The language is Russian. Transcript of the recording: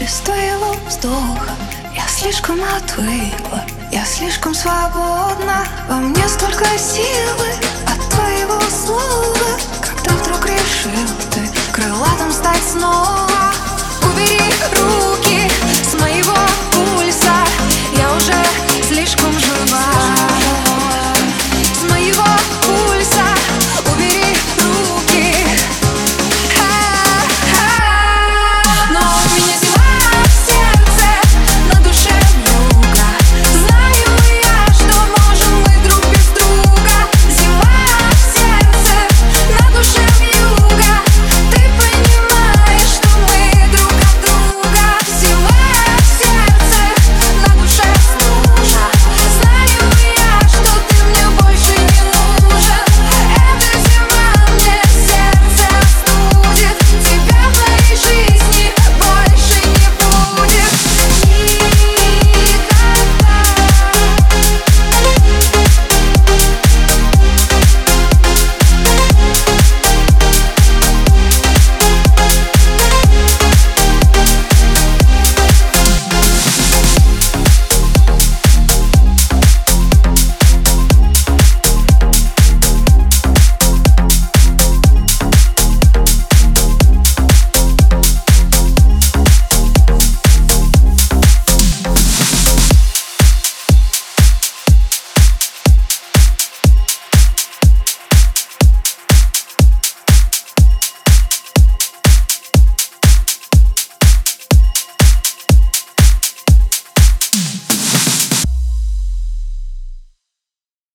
без твоего вздоха. Я слишком отвыкла, я слишком свободна. Во мне столько силы. От твоего